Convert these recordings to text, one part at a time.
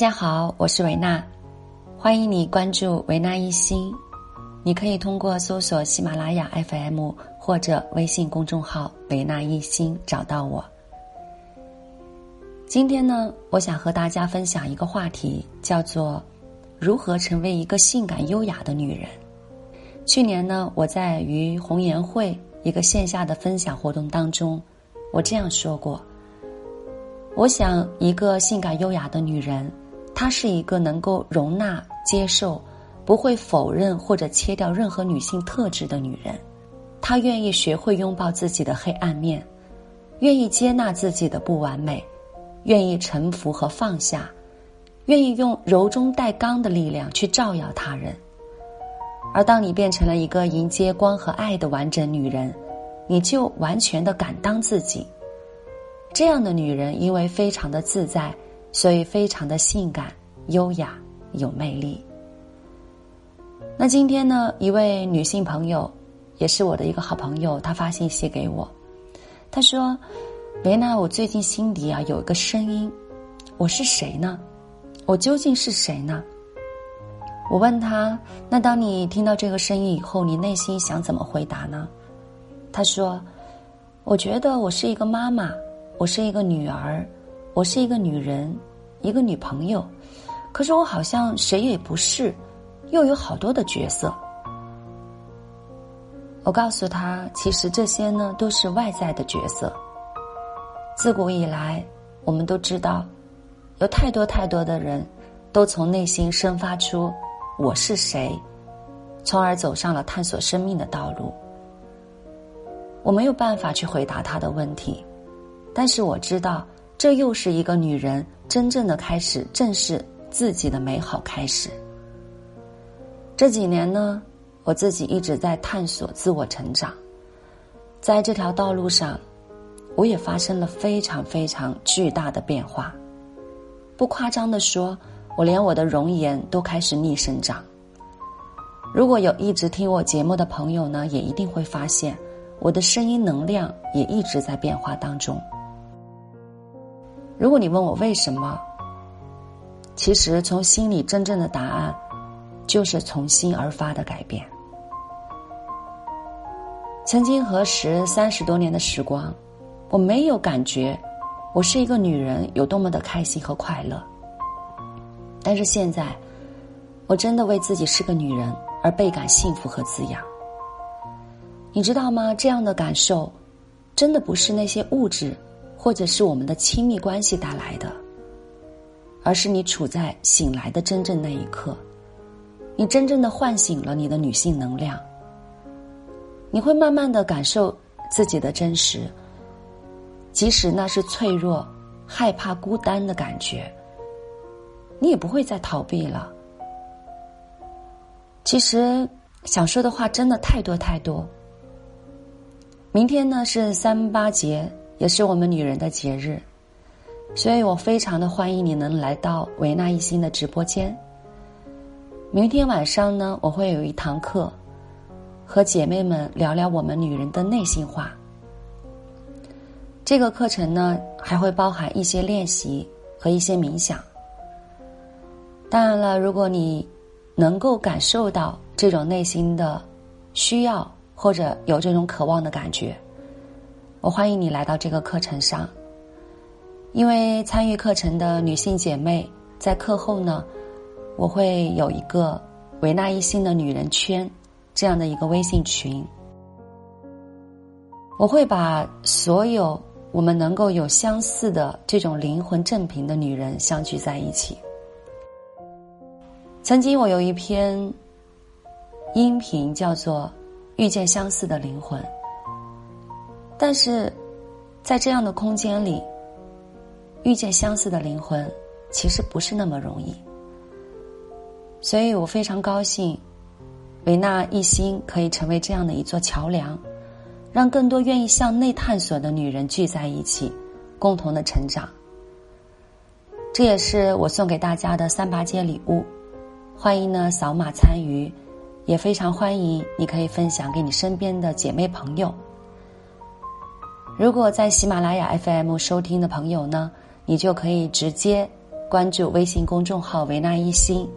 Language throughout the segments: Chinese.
大家好，我是维娜，欢迎你关注维娜一心。你可以通过搜索喜马拉雅 FM 或者微信公众号“维娜一心”找到我。今天呢，我想和大家分享一个话题，叫做“如何成为一个性感优雅的女人”。去年呢，我在于红颜会一个线下的分享活动当中，我这样说过：“我想一个性感优雅的女人。”她是一个能够容纳、接受，不会否认或者切掉任何女性特质的女人。她愿意学会拥抱自己的黑暗面，愿意接纳自己的不完美，愿意臣服和放下，愿意用柔中带刚的力量去照耀他人。而当你变成了一个迎接光和爱的完整女人，你就完全的敢当自己。这样的女人，因为非常的自在。所以非常的性感、优雅、有魅力。那今天呢，一位女性朋友，也是我的一个好朋友，她发信息给我，她说：“维娜，我最近心底啊有一个声音，我是谁呢？我究竟是谁呢？”我问她：“那当你听到这个声音以后，你内心想怎么回答呢？”她说：“我觉得我是一个妈妈，我是一个女儿。”我是一个女人，一个女朋友，可是我好像谁也不是，又有好多的角色。我告诉他，其实这些呢都是外在的角色。自古以来，我们都知道，有太多太多的人，都从内心生发出“我是谁”，从而走上了探索生命的道路。我没有办法去回答他的问题，但是我知道。这又是一个女人真正的开始，正是自己的美好开始。这几年呢，我自己一直在探索自我成长，在这条道路上，我也发生了非常非常巨大的变化。不夸张的说，我连我的容颜都开始逆生长。如果有一直听我节目的朋友呢，也一定会发现，我的声音能量也一直在变化当中。如果你问我为什么，其实从心里真正的答案，就是从心而发的改变。曾经何时三十多年的时光，我没有感觉我是一个女人有多么的开心和快乐。但是现在，我真的为自己是个女人而倍感幸福和滋养。你知道吗？这样的感受，真的不是那些物质。或者是我们的亲密关系带来的，而是你处在醒来的真正那一刻，你真正的唤醒了你的女性能量。你会慢慢的感受自己的真实，即使那是脆弱、害怕、孤单的感觉，你也不会再逃避了。其实想说的话真的太多太多。明天呢是三八节。也是我们女人的节日，所以我非常的欢迎你能来到维纳一心的直播间。明天晚上呢，我会有一堂课，和姐妹们聊聊我们女人的内心话。这个课程呢，还会包含一些练习和一些冥想。当然了，如果你能够感受到这种内心的需要，或者有这种渴望的感觉。我欢迎你来到这个课程上，因为参与课程的女性姐妹在课后呢，我会有一个维纳一心的女人圈这样的一个微信群，我会把所有我们能够有相似的这种灵魂正品的女人相聚在一起。曾经我有一篇音频叫做《遇见相似的灵魂》。但是，在这样的空间里，遇见相似的灵魂，其实不是那么容易。所以我非常高兴，维纳一心可以成为这样的一座桥梁，让更多愿意向内探索的女人聚在一起，共同的成长。这也是我送给大家的三八节礼物，欢迎呢扫码参与，也非常欢迎你可以分享给你身边的姐妹朋友。如果在喜马拉雅 FM 收听的朋友呢，你就可以直接关注微信公众号“维纳一心”。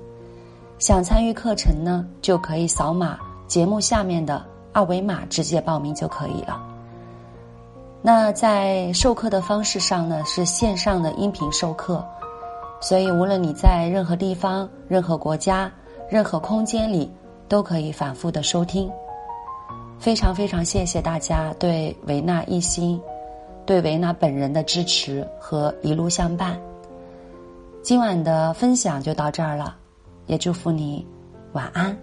想参与课程呢，就可以扫码节目下面的二维码直接报名就可以了。那在授课的方式上呢，是线上的音频授课，所以无论你在任何地方、任何国家、任何空间里，都可以反复的收听。非常非常谢谢大家对维纳一心、对维纳本人的支持和一路相伴。今晚的分享就到这儿了，也祝福你晚安。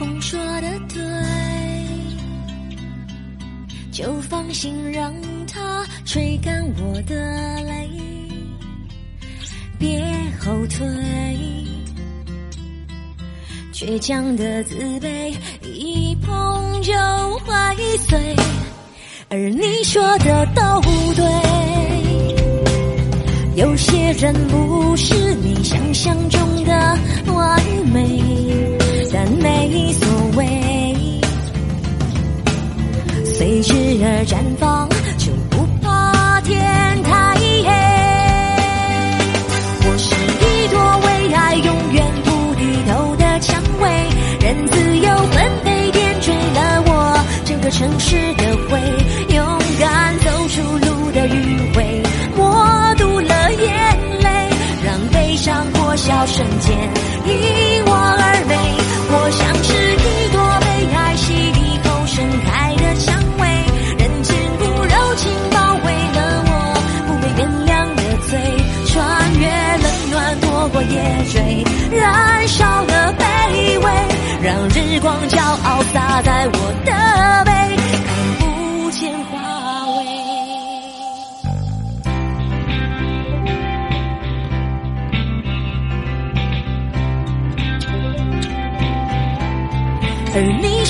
风说的对，就放心让它吹干我的泪，别后退。倔强的自卑，一碰就会碎。而你说的都对，有些人不是你想象中的完美，为之而绽放，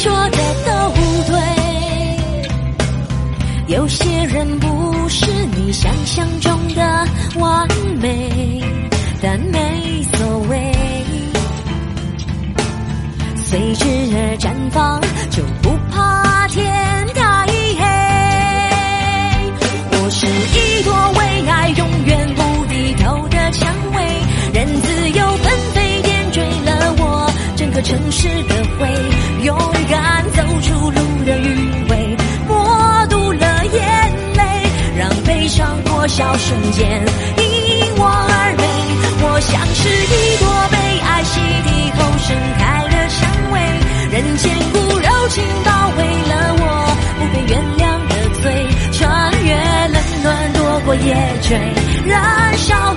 说的都对，有些人不是你想象中的完美，会，勇敢走出路的余味，默读了眼泪，让悲伤破晓瞬间因我而美。我像是一朵被爱洗涤后盛开的蔷薇，人间骨柔情包围了我不被原谅的罪，穿越冷暖，躲过夜追，燃烧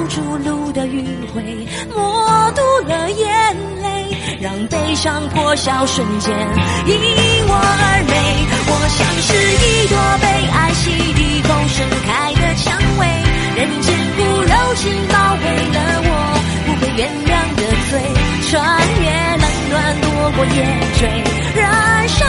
敢走出路的迂回，默读了眼泪，让悲伤破晓瞬间因我而美。我像是一朵被爱洗涤后盛开的蔷薇，人间骨柔情包围了我不被原谅的罪，穿越冷暖，躲过夜追，燃烧